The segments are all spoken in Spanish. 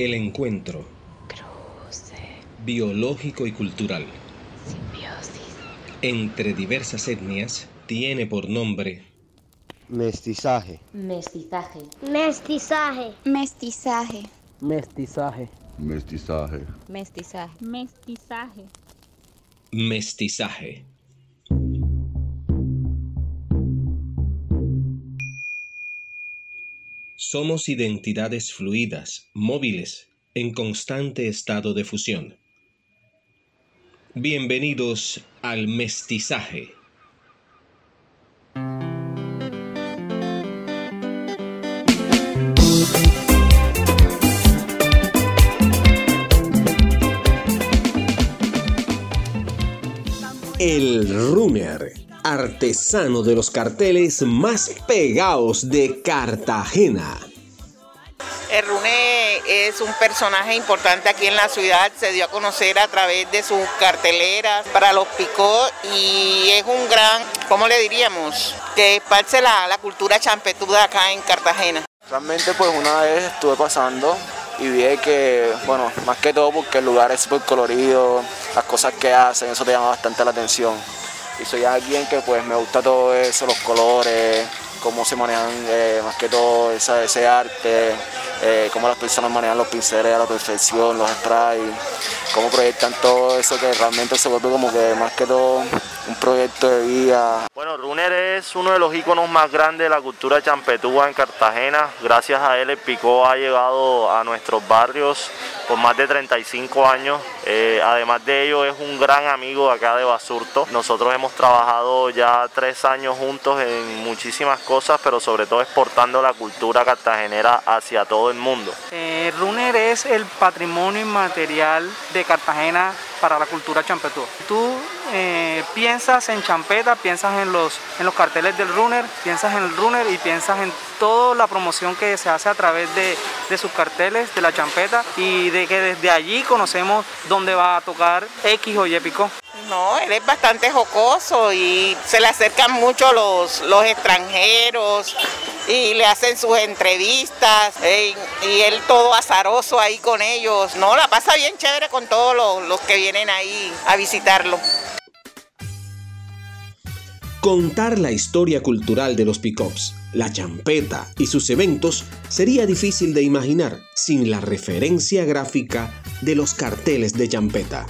El encuentro Cruce. biológico y cultural Simbiosis. entre diversas etnias tiene por nombre Mestizaje. Mestizaje. Mestizaje. Mestizaje. Mestizaje. Mestizaje. Mestizaje. Mestizaje. mestizaje. Somos identidades fluidas, móviles, en constante estado de fusión. Bienvenidos al mestizaje. El runner, artesano de los carteles más pegados de Cartagena. El Rune es un personaje importante aquí en la ciudad, se dio a conocer a través de sus carteleras para los picó y es un gran, ¿cómo le diríamos? Que esparce la, la cultura champetuda acá en Cartagena. Realmente pues una vez estuve pasando y vi que, bueno, más que todo porque el lugar es súper colorido, las cosas que hacen, eso te llama bastante la atención. Y soy alguien que pues me gusta todo eso, los colores, cómo se manejan eh, más que todo ese arte, eh, cómo las personas manejan los pinceles a la perfección, los sprays, cómo proyectan todo eso que realmente se vuelve como que más que todo un proyecto de vida. Bueno, Runner es uno de los íconos más grandes de la cultura champetúa en Cartagena. Gracias a él el Picó ha llegado a nuestros barrios por más de 35 años. Eh, además de ello es un gran amigo de acá de Basurto. Nosotros hemos trabajado ya tres años juntos en muchísimas cosas, pero sobre todo exportando la cultura cartagenera hacia todo el mundo. Eh, Runner es el patrimonio inmaterial de Cartagena para la cultura champetúa. Tú eh, piensas en champeta, piensas en los, en los carteles del Runner, piensas en el Runner y piensas en toda la promoción que se hace a través de, de sus carteles, de la champeta y de que desde allí conocemos dónde va a tocar X o Y picó. No, él es bastante jocoso y se le acercan mucho los, los extranjeros y le hacen sus entrevistas eh, y él todo azaroso ahí con ellos. No, la pasa bien chévere con todos los, los que vienen ahí a visitarlo. Contar la historia cultural de los pickups, la champeta y sus eventos sería difícil de imaginar sin la referencia gráfica de los carteles de champeta.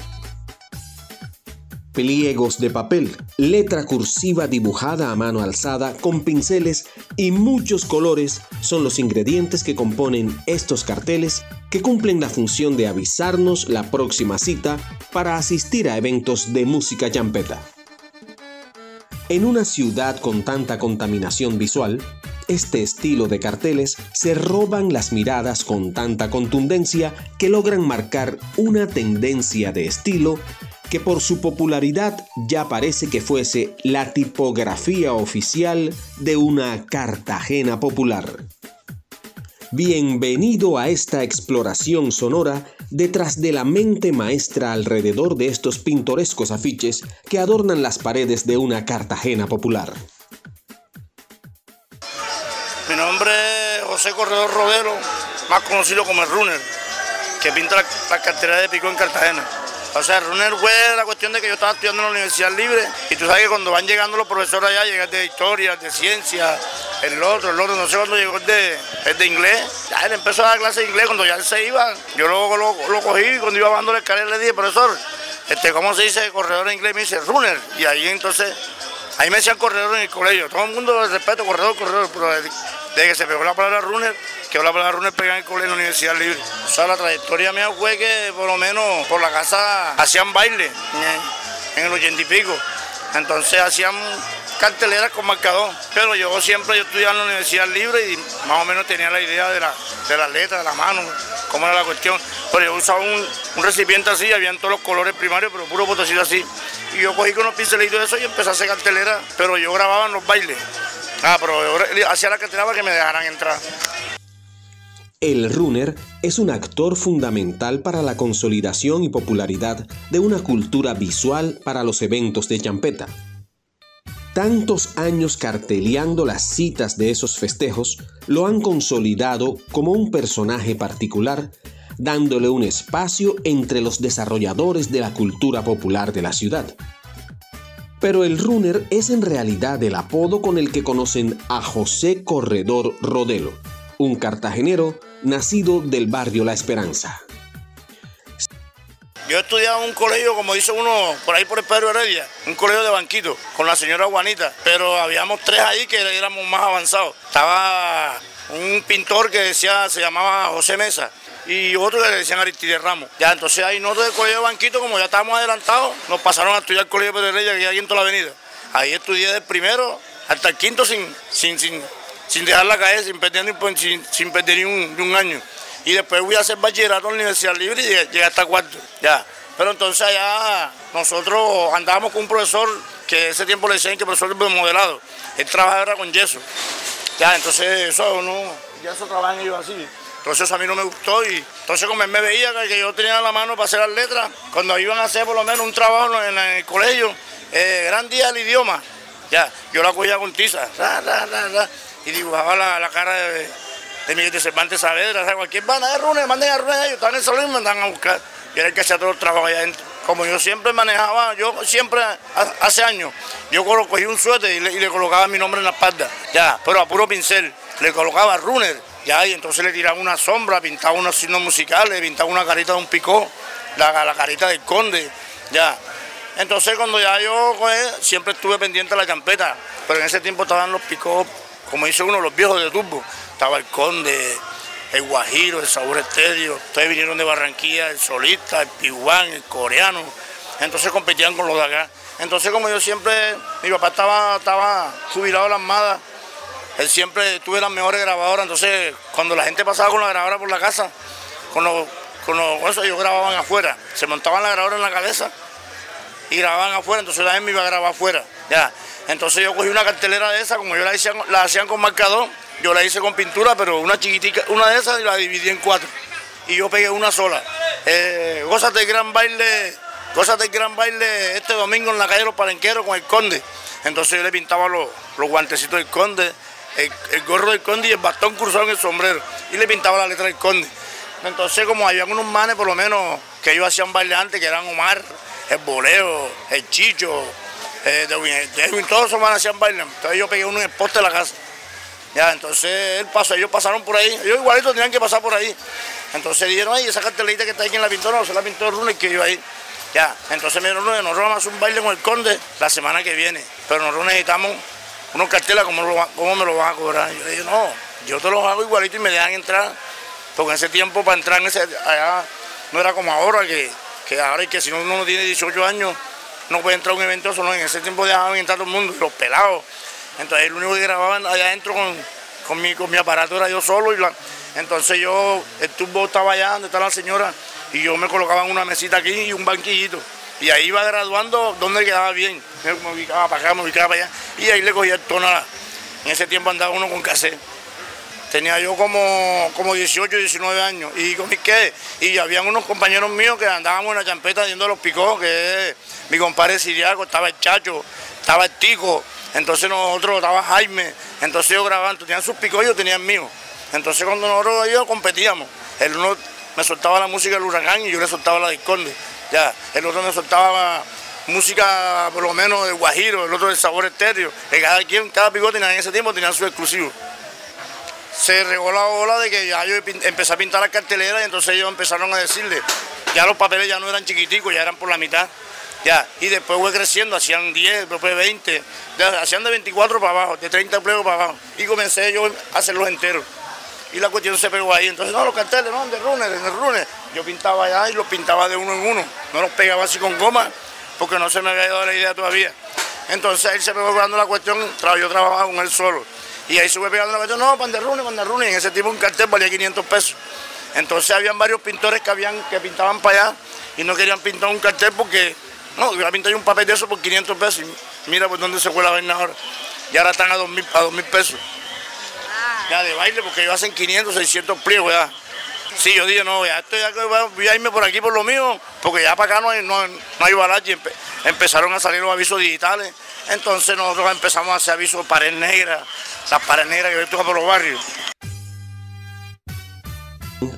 Pliegos de papel, letra cursiva dibujada a mano alzada con pinceles y muchos colores son los ingredientes que componen estos carteles que cumplen la función de avisarnos la próxima cita para asistir a eventos de música champeta. En una ciudad con tanta contaminación visual, este estilo de carteles se roban las miradas con tanta contundencia que logran marcar una tendencia de estilo que por su popularidad ya parece que fuese la tipografía oficial de una Cartagena popular. Bienvenido a esta exploración sonora detrás de la mente maestra alrededor de estos pintorescos afiches que adornan las paredes de una Cartagena popular. Mi nombre es José Corredor Rodero, más conocido como el Runner, que pinta la, la cartera de Pico en Cartagena. O sea, Runner fue la cuestión de que yo estaba estudiando en la Universidad Libre y tú sabes que cuando van llegando los profesores allá, llegan de historia, de ciencia, el otro, el otro, no sé cuándo llegó el de, el de inglés. Ya él empezó a dar clase de inglés cuando ya él se iba. Yo luego lo, cogí y cuando iba bajando la escalera le dije, profesor, este, ¿cómo se dice corredor en inglés? Me dice Runner. Y ahí entonces, ahí me decían corredor en el colegio. Todo el mundo respeto, corredor, corredor, pero desde que se pegó la palabra Runner, que la palabra pegada en el colegio en la Universidad Libre. O sea, la trayectoria mía fue que por lo menos por la casa hacían baile en, el ochenta y pico. Entonces hacían carteleras con marcador. Pero yo siempre yo estudiaba en la Universidad Libre y más o menos tenía la idea de, la, de las letras, de la mano, cómo era la cuestión. Pero yo usaba un, recipiente así, habían todos los colores primarios, pero puro botecito así. Y yo cogí con unos pincelitos de eso y empecé a hacer cartelera, pero yo grababa en los bailes. Ah, pero yo hacía la cartelera para que me dejaran entrar. El runner es un actor fundamental para la consolidación y popularidad de una cultura visual para los eventos de champeta. Tantos años carteleando las citas de esos festejos lo han consolidado como un personaje particular dándole un espacio entre los desarrolladores de la cultura popular de la ciudad. Pero el runner es en realidad el apodo con el que conocen a José Corredor Rodelo, un cartagenero nacido del barrio La Esperanza. Yo estudiaba en un colegio, como dice uno, por ahí por el Pedro Heredia, un colegio de banquito, con la señora Juanita, pero habíamos tres ahí que éramos más avanzados. Estaba un pintor que decía, se llamaba José Mesa, y otro que le decían Aristide Ramos. Ya, entonces ahí nosotros del colegio de banquito, como ya estábamos adelantados, nos pasaron a estudiar el colegio de Pedro Heredia, que hay en toda la avenida. Ahí estudié del primero hasta el quinto sin, sin, sin, sin sin perder, ni, sin, perder ni un, año y después voy a hacer bachillerato en la Universidad Libre y llegué hasta cuarto, ya. Pero entonces allá nosotros andábamos con un profesor que ese tiempo le decían que profesor de modelado, él trabajaba con yeso, ya, entonces eso no, yeso trabajan ellos así. Entonces eso a mí no me gustó y entonces como él me veía que yo tenía la mano para hacer las letras, cuando iban a hacer por lo menos un trabajo en el colegio, eh, gran día del idioma, ya, yo la cogía con tiza, y dibujaba la, la cara de de Miguel de Cervantes Saavedra, cualquier banda de runes, manden a runes ellos, están en el salón y me mandan a buscar. Y era el que hacía todo el trabajo allá adentro. Como yo siempre manejaba, yo siempre, hace años, yo cogí un suéter y le, colocaba mi nombre en la espalda, ya, pero a puro pincel, le colocaba runner, ya, y entonces le tiraba una sombra, pintaba unos signos musicales, pintaba una carita de un picó, la, la carita del conde, ya. Entonces cuando ya yo siempre estuve pendiente de la champeta, pero en ese tiempo estaban los picó, como dice uno, los viejos de turbo. Estaba el Conde, el Guajiro, el Sabor Estéreo, ustedes vinieron de Barranquilla, el Solista, el Pihuán, el Coreano, entonces competían con los de acá. Entonces como yo siempre, mi papá estaba, estaba jubilado de la armada, él siempre tuve las mejores grabadoras, entonces cuando la gente pasaba con la grabadora por la casa, con los, con los ellos grababan afuera, se montaban la grabadora en la cabeza y grababan afuera, entonces la me iba a grabar afuera, ya. Entonces yo cogí una cartelera de esa, como yo la, la hacían con marcador, yo la hice con pintura, pero una chiquitica, una de esas y la dividí en cuatro. Y yo pegué una sola. Eh, gózate el gran baile, gózate el gran baile este domingo en la calle de los Palenqueros con el conde. Entonces yo le pintaba los, guantecitos del conde, el, gorro del conde y el bastón cruzado en el sombrero. Y le pintaba la letra del conde. Entonces como había unos manes por lo menos que ellos hacían baile antes, que eran Omar, el Boleo, el Chicho, eh, de, todos esos manes hacían baile. Entonces yo pegué uno en el poste de la casa. Ya, entonces él pasó, ellos pasaron por ahí, ellos igualito tenían que pasar por ahí. Entonces dijeron, ay, esa cartelita que está aquí en la pintura, no, se la pintó el que yo ahí. Ya, entonces me dijeron, no, nosotros vamos a un baile con el conde la semana que viene, pero nosotros necesitamos unos carteles, ¿cómo, me lo vas a cobrar? Yo le dije, no, yo te los hago igualito y me dejan entrar, porque en ese tiempo para entrar en ese, allá no era como ahora, que, que ahora y que si uno no tiene 18 años no puede entrar a un evento solo, en ese tiempo dejaban entrar todo el mundo, los pelados. Entonces el único que grababa allá adentro con, con mi aparato era yo solo. Y la, entonces yo, el tubo estaba allá donde está la señora y yo me colocaba en una mesita aquí y un banquillito. Y ahí iba graduando donde quedaba bien. Me ubicaba para acá, me ubicaba para allá. Y ahí le cogía el tono. En ese tiempo andaba uno con cassette. Tenía yo como, como 18, 19 años. ¿Y con qué? Y habían unos compañeros míos que andábamos en la champeta haciendo los picos, que es mi compadre Siriaco, estaba el Chacho, estaba el Tico, entonces nosotros, estaba Jaime, entonces yo grabando, tenían sus picos, yo tenía el mío. Entonces cuando nosotros ellos competíamos, el uno me soltaba la música del huracán y yo le soltaba la disconde. Ya, el otro me soltaba música por lo menos del guajiro, el otro del sabor estéreo. Que cada quien, cada pico en ese tiempo tenía su exclusivo. Se regó la ola de que ya yo empecé a pintar la cartelera y entonces ellos empezaron a decirle, ya los papeles ya no eran chiquiticos, ya eran por la mitad. Ya, y después fue creciendo, hacían 10, después 20, hacían de 24 para abajo, de 30 pliegos para abajo. Y comencé yo a hacerlos enteros. Y la cuestión se pegó ahí. Entonces, no, los carteles, no, de runes, de runes. Yo pintaba allá y los pintaba de uno en uno. No los pegaba así con goma, porque no se me había dado la idea todavía. Entonces él se pegó pegando la cuestión, yo trabajaba con él solo. Y ahí se fue pegando la cuestión, no, pan de runes, pan de runes. Y en ese tipo un cartel valía 500 pesos. Entonces habían varios pintores que, habían, que pintaban para allá y no querían pintar un cartel porque no, yo pintar un papel de eso por 500 pesos y mira por dónde se fue la vaina ahora. Y ahora están a 2.000 a 2000 pesos. Ah. Ya de baile porque ellos hacen 500, 600 pliegos ya. Sí, yo dije, no, ya estoy, ya voy a irme por aquí por lo mío, porque ya para acá no hay, no, hay balache. empezaron a salir los avisos digitales. Entonces nosotros empezamos a hacer avisos de pared negra, las paredes negras que yo por los barrios.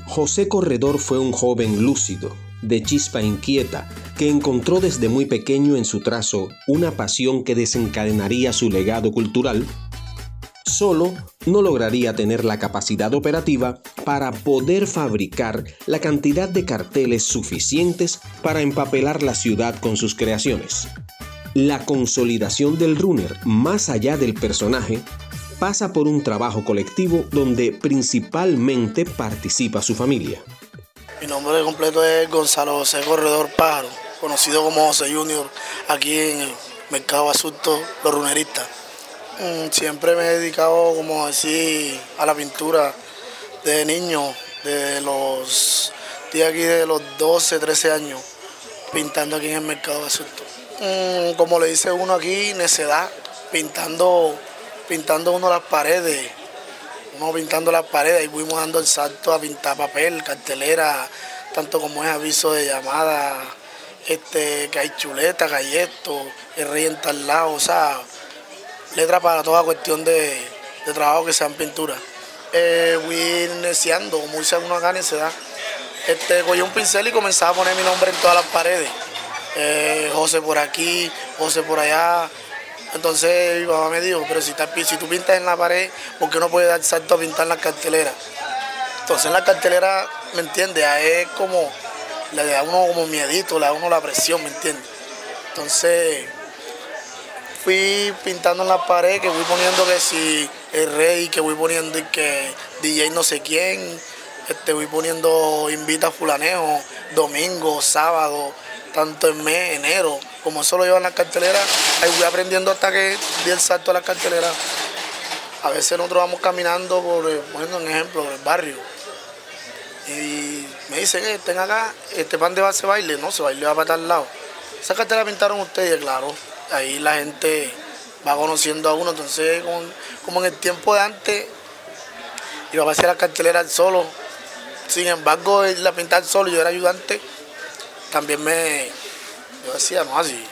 José Corredor fue un joven lúcido, de chispa inquieta, que encontró desde muy pequeño en su trazo una pasión que desencadenaría su legado cultural, solo no lograría tener la capacidad operativa para poder fabricar la cantidad de carteles suficientes para empapelar la ciudad con sus creaciones. La consolidación del runner, más allá del personaje, pasa por un trabajo colectivo donde principalmente participa su familia. Mi nombre completo es Gonzalo José Corredor Pájaro, conocido como José Junior, aquí en el Mercado Asunto Los Runeristas. Mm, siempre me he dedicado, como decir, a la pintura de niño, de los, de aquí de los 12, 13 años, pintando aquí en el Mercado Asunto. Mm, como le dice uno aquí, necedad, pintando, pintando uno las paredes, uno pintando las paredes y fuimos dando el salto a pintar papel, cartelera, tanto como es aviso de llamada, este, que hay chuleta, galleto, el rey en tal lado, o sea, letra para toda cuestión de, trabajo que sean pintura. Eh, fui iniciando, como dice uno acá, necedad. Este, cogí un pincel y comenzaba a poner mi nombre en todas las paredes. Eh, José por aquí, José por allá. Entonces mi mamá me dijo, pero si, tú pintas en la pared, ¿por qué no puedes dar salto a pintar en la cartelera? Entonces en la cartelera, ¿me entiendes? Es como, le da uno como miedito, le da uno la presión, ¿me entiendes? Entonces fui pintando en la pared, que voy poniendo que si el rey, que voy poniendo que DJ no sé quién, este, voy poniendo invita a fulaneo, domingo, sábado, tanto en mes, enero, como eso lo llevan las carteleras, ahí voy aprendiendo hasta que di el salto a las carteleras. A veces nosotros vamos caminando por, poniendo un ejemplo, el barrio. Y me dicen, eh, estén acá, este pan de base baile, no, se baile para tal lado. Esa cartera pintaron ustedes, claro. Ahí la gente va conociendo a uno, entonces como, en el tiempo de antes, iba a hacer la cartelera solo. Sin embargo, la pintar solo, yo era ayudante también me, yo decía, no, así,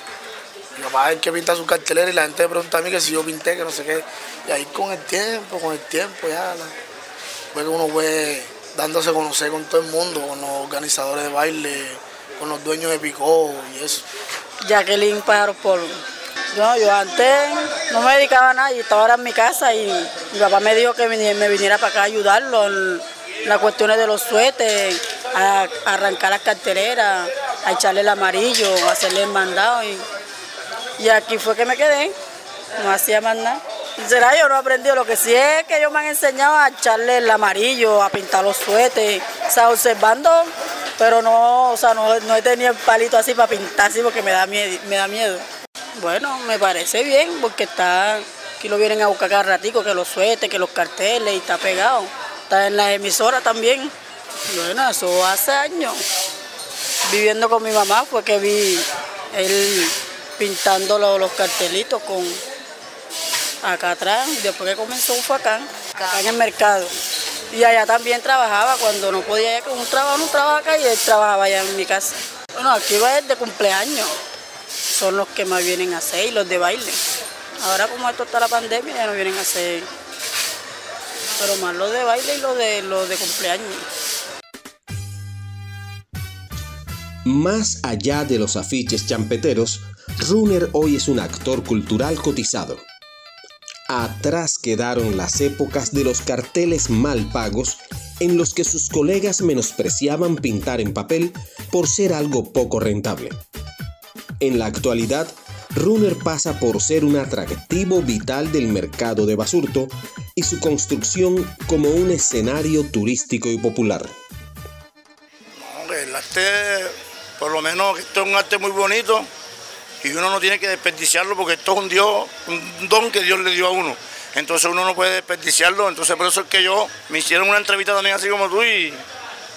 mi papá es el que pinta su cartelera y la gente me pregunta a mí que si yo pinté, que no sé qué. Y ahí con el tiempo, con el tiempo ya, fue que uno fue dándose a conocer con todo el mundo, con los organizadores de baile, con los dueños de Picó y eso. Jacqueline Pájaro Polo. No, yo antes no me dedicaba a nada, y estaba ahora en mi casa y mi papá me dijo que me viniera para acá a ayudarlo en las cuestiones de los suetes, a arrancar las carteleras, a echarle el amarillo, a hacerle el mandado. Y, y aquí fue que me quedé, no hacía más nada. Será yo no he aprendido, lo que sí es que ellos me han enseñado a echarle el amarillo, a pintar los suetes, o sea, observando, pero no, o sea, no, he tenido el palito así para pintar así porque me da miedo, me da miedo. Bueno, me parece bien porque está, aquí lo vienen a buscar cada ratico, que los suetes, que los carteles y está pegado. Está en la emisora también. Bueno, eso hace años viviendo con mi mamá fue que vi él pintando los, cartelitos con acá atrás. Después que comenzó fue acá, acá en el mercado. Y allá también trabajaba cuando no podía ir con un trabajo, no trabaja acá y él trabajaba allá en mi casa. Bueno, aquí va el de cumpleaños. Son los que más vienen a hacer y los de baile. Ahora como esto está la pandemia ya no vienen a hacer. Pero más los de baile y los de los de cumpleaños. Más allá de los afiches champeteros, Runner hoy es un actor cultural cotizado. Atrás quedaron las épocas de los carteles mal pagos en los que sus colegas menospreciaban pintar en papel por ser algo poco rentable. En la actualidad, Runner pasa por ser un atractivo vital del mercado de Basurto y su construcción como un escenario turístico y popular por lo menos esto es un arte muy bonito y uno no tiene que desperdiciarlo porque esto es un Dios, un don que Dios le dio a uno. Entonces uno no puede desperdiciarlo, entonces por eso es que yo me hicieron una entrevista también así como tú y,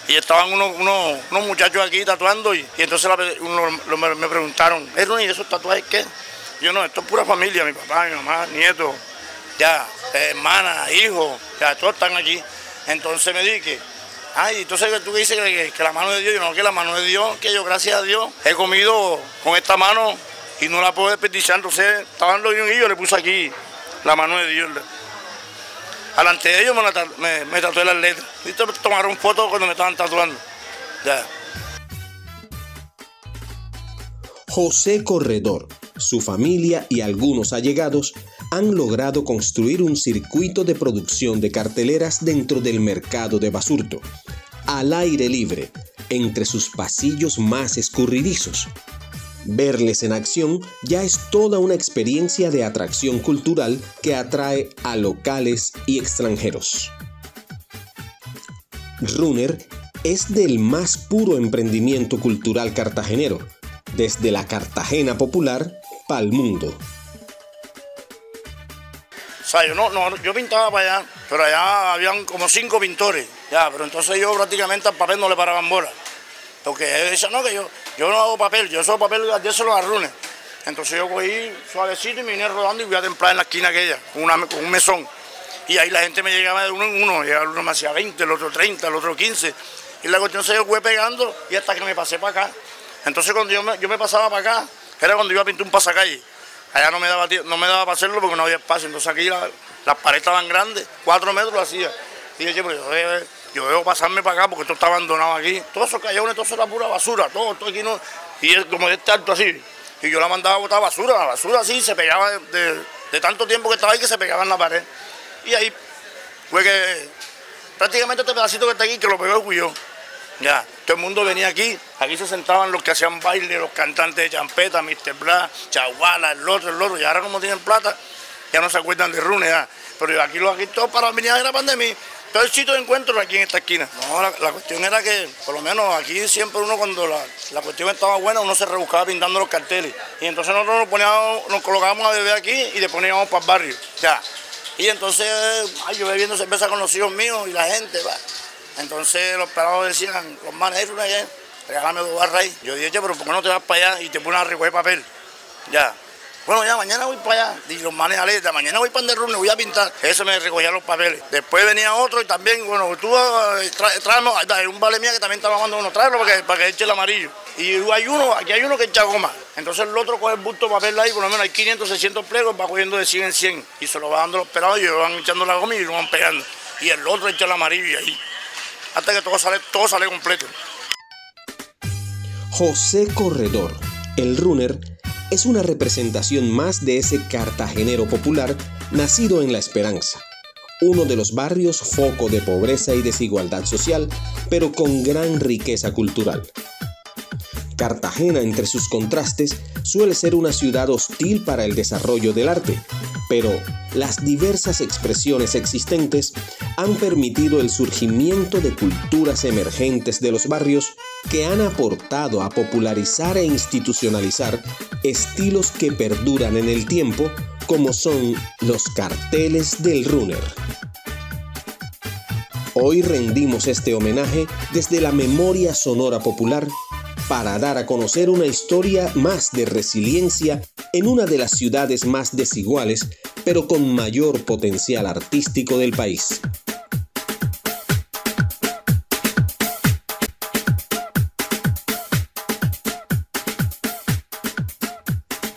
y estaban unos, unos, muchachos aquí tatuando y, entonces me, preguntaron, ¿y esos tatuajes qué? Yo no, esto es pura familia, mi papá, mi mamá, nietos, ya, hermana, hijos, ya todos están aquí. Entonces me dije, Ay, entonces tú dices que, que, la mano de Dios, yo no, que la mano de Dios, que yo gracias a Dios he comido con esta mano y no la puedo desperdiciar. Entonces estaban los y yo le puse aquí la mano de Dios. Alante de ellos me, tatué las letras. ¿Viste? Tomaron fotos cuando me estaban tatuando. Ya. José Corredor, su familia y algunos allegados han logrado construir un circuito de producción de carteleras dentro del mercado de Basurto, al aire libre, entre sus pasillos más escurridizos. Verles en acción ya es toda una experiencia de atracción cultural que atrae a locales y extranjeros. Runner es del más puro emprendimiento cultural cartagenero, desde la Cartagena popular pa'l mundo. Sea, yo, no, no, yo pintaba para allá, pero allá habían como cinco pintores, ya, pero entonces yo prácticamente al papel no le paraban bola. Porque decía, no, que yo, yo no hago papel, yo soy papel, yo se los arrunes. Entonces yo cogí suavecito y me vine rodando y voy a templar en la esquina aquella, con, una, con un mesón. Y ahí la gente me llegaba de uno en uno, llegaba uno me hacía 20, el otro 30, el otro 15. Y la cuestión se fue pegando y hasta que me pasé para acá. Entonces cuando yo me, yo me pasaba para acá, era cuando iba a pintar un pasacalle. Allá no me daba no me daba para hacerlo porque no había espacio. Entonces aquí las paredes estaban grandes, cuatro metros lo hacía. Y yo, pero yo, yo debo pasarme para acá porque esto está abandonado aquí. Todos esos callejones, todo eso era pura basura, todo, todo aquí no. Y es como este alto así. Y yo la mandaba a botar basura, la basura así se pegaba de, de, tanto tiempo que estaba ahí que se pegaba en la pared. Y ahí fue que prácticamente este pedacito que está aquí que lo pegó el yo. Ya, todo el mundo venía aquí, aquí se sentaban los que hacían baile, los cantantes de champeta, Mr. Bla, Chaguala, el otro, el otro, y ahora como tienen plata, ya no se acuerdan de Rune, ya. pero aquí los aquí todos para venir a la pandemia, todo el sitio de encuentro aquí en esta esquina. No, la, cuestión era que, por lo menos aquí siempre uno cuando la, cuestión estaba buena, uno se rebuscaba pintando los carteles, y entonces nosotros nos poníamos, nos colocábamos a beber aquí y después íbamos para el barrio, ya. Y entonces, ay, yo bebiendo cerveza con los hijos míos y la gente, va. Entonces los pelados decían, los manes, ayer, regálame dos barras ahí. Yo dije, pero ¿por qué no te vas para allá y te pones a recoger papel? Ya. Bueno, ya mañana voy para allá. Y los manes aleta, mañana voy para el voy a pintar. Eso me recogía los papeles. Después venía otro y también, bueno, tú eh, tráeme, un vale mía que también estaba mandando uno, tráelo para que, eche el amarillo. Y hay uno, aquí hay uno que echa goma. Entonces el otro coge el bulto de papel ahí, por lo menos hay 500, 600 plegos, va cogiendo de 100 en 100. Y se lo va dando los pelados y van echando la goma y lo van pegando. Y el otro echa el amarillo y ahí hasta que todo sale, todo sale completo. José Corredor, el runner, es una representación más de ese cartagenero popular nacido en La Esperanza, uno de los barrios foco de pobreza y desigualdad social, pero con gran riqueza cultural. Cartagena, entre sus contrastes, suele ser una ciudad hostil para el desarrollo del arte, pero las diversas expresiones existentes han permitido el surgimiento de culturas emergentes de los barrios que han aportado a popularizar e institucionalizar estilos que perduran en el tiempo, como son los carteles del runner. Hoy rendimos este homenaje desde la memoria sonora popular para dar a conocer una historia más de resiliencia en una de las ciudades más desiguales, pero con mayor potencial artístico del país.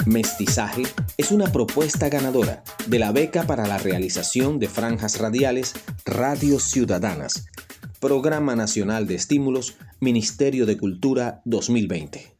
Mestizaje es una propuesta ganadora de la beca para la realización de franjas radiales Radio Ciudadanas Programa Nacional de Estímulos, Ministerio de Cultura 2020.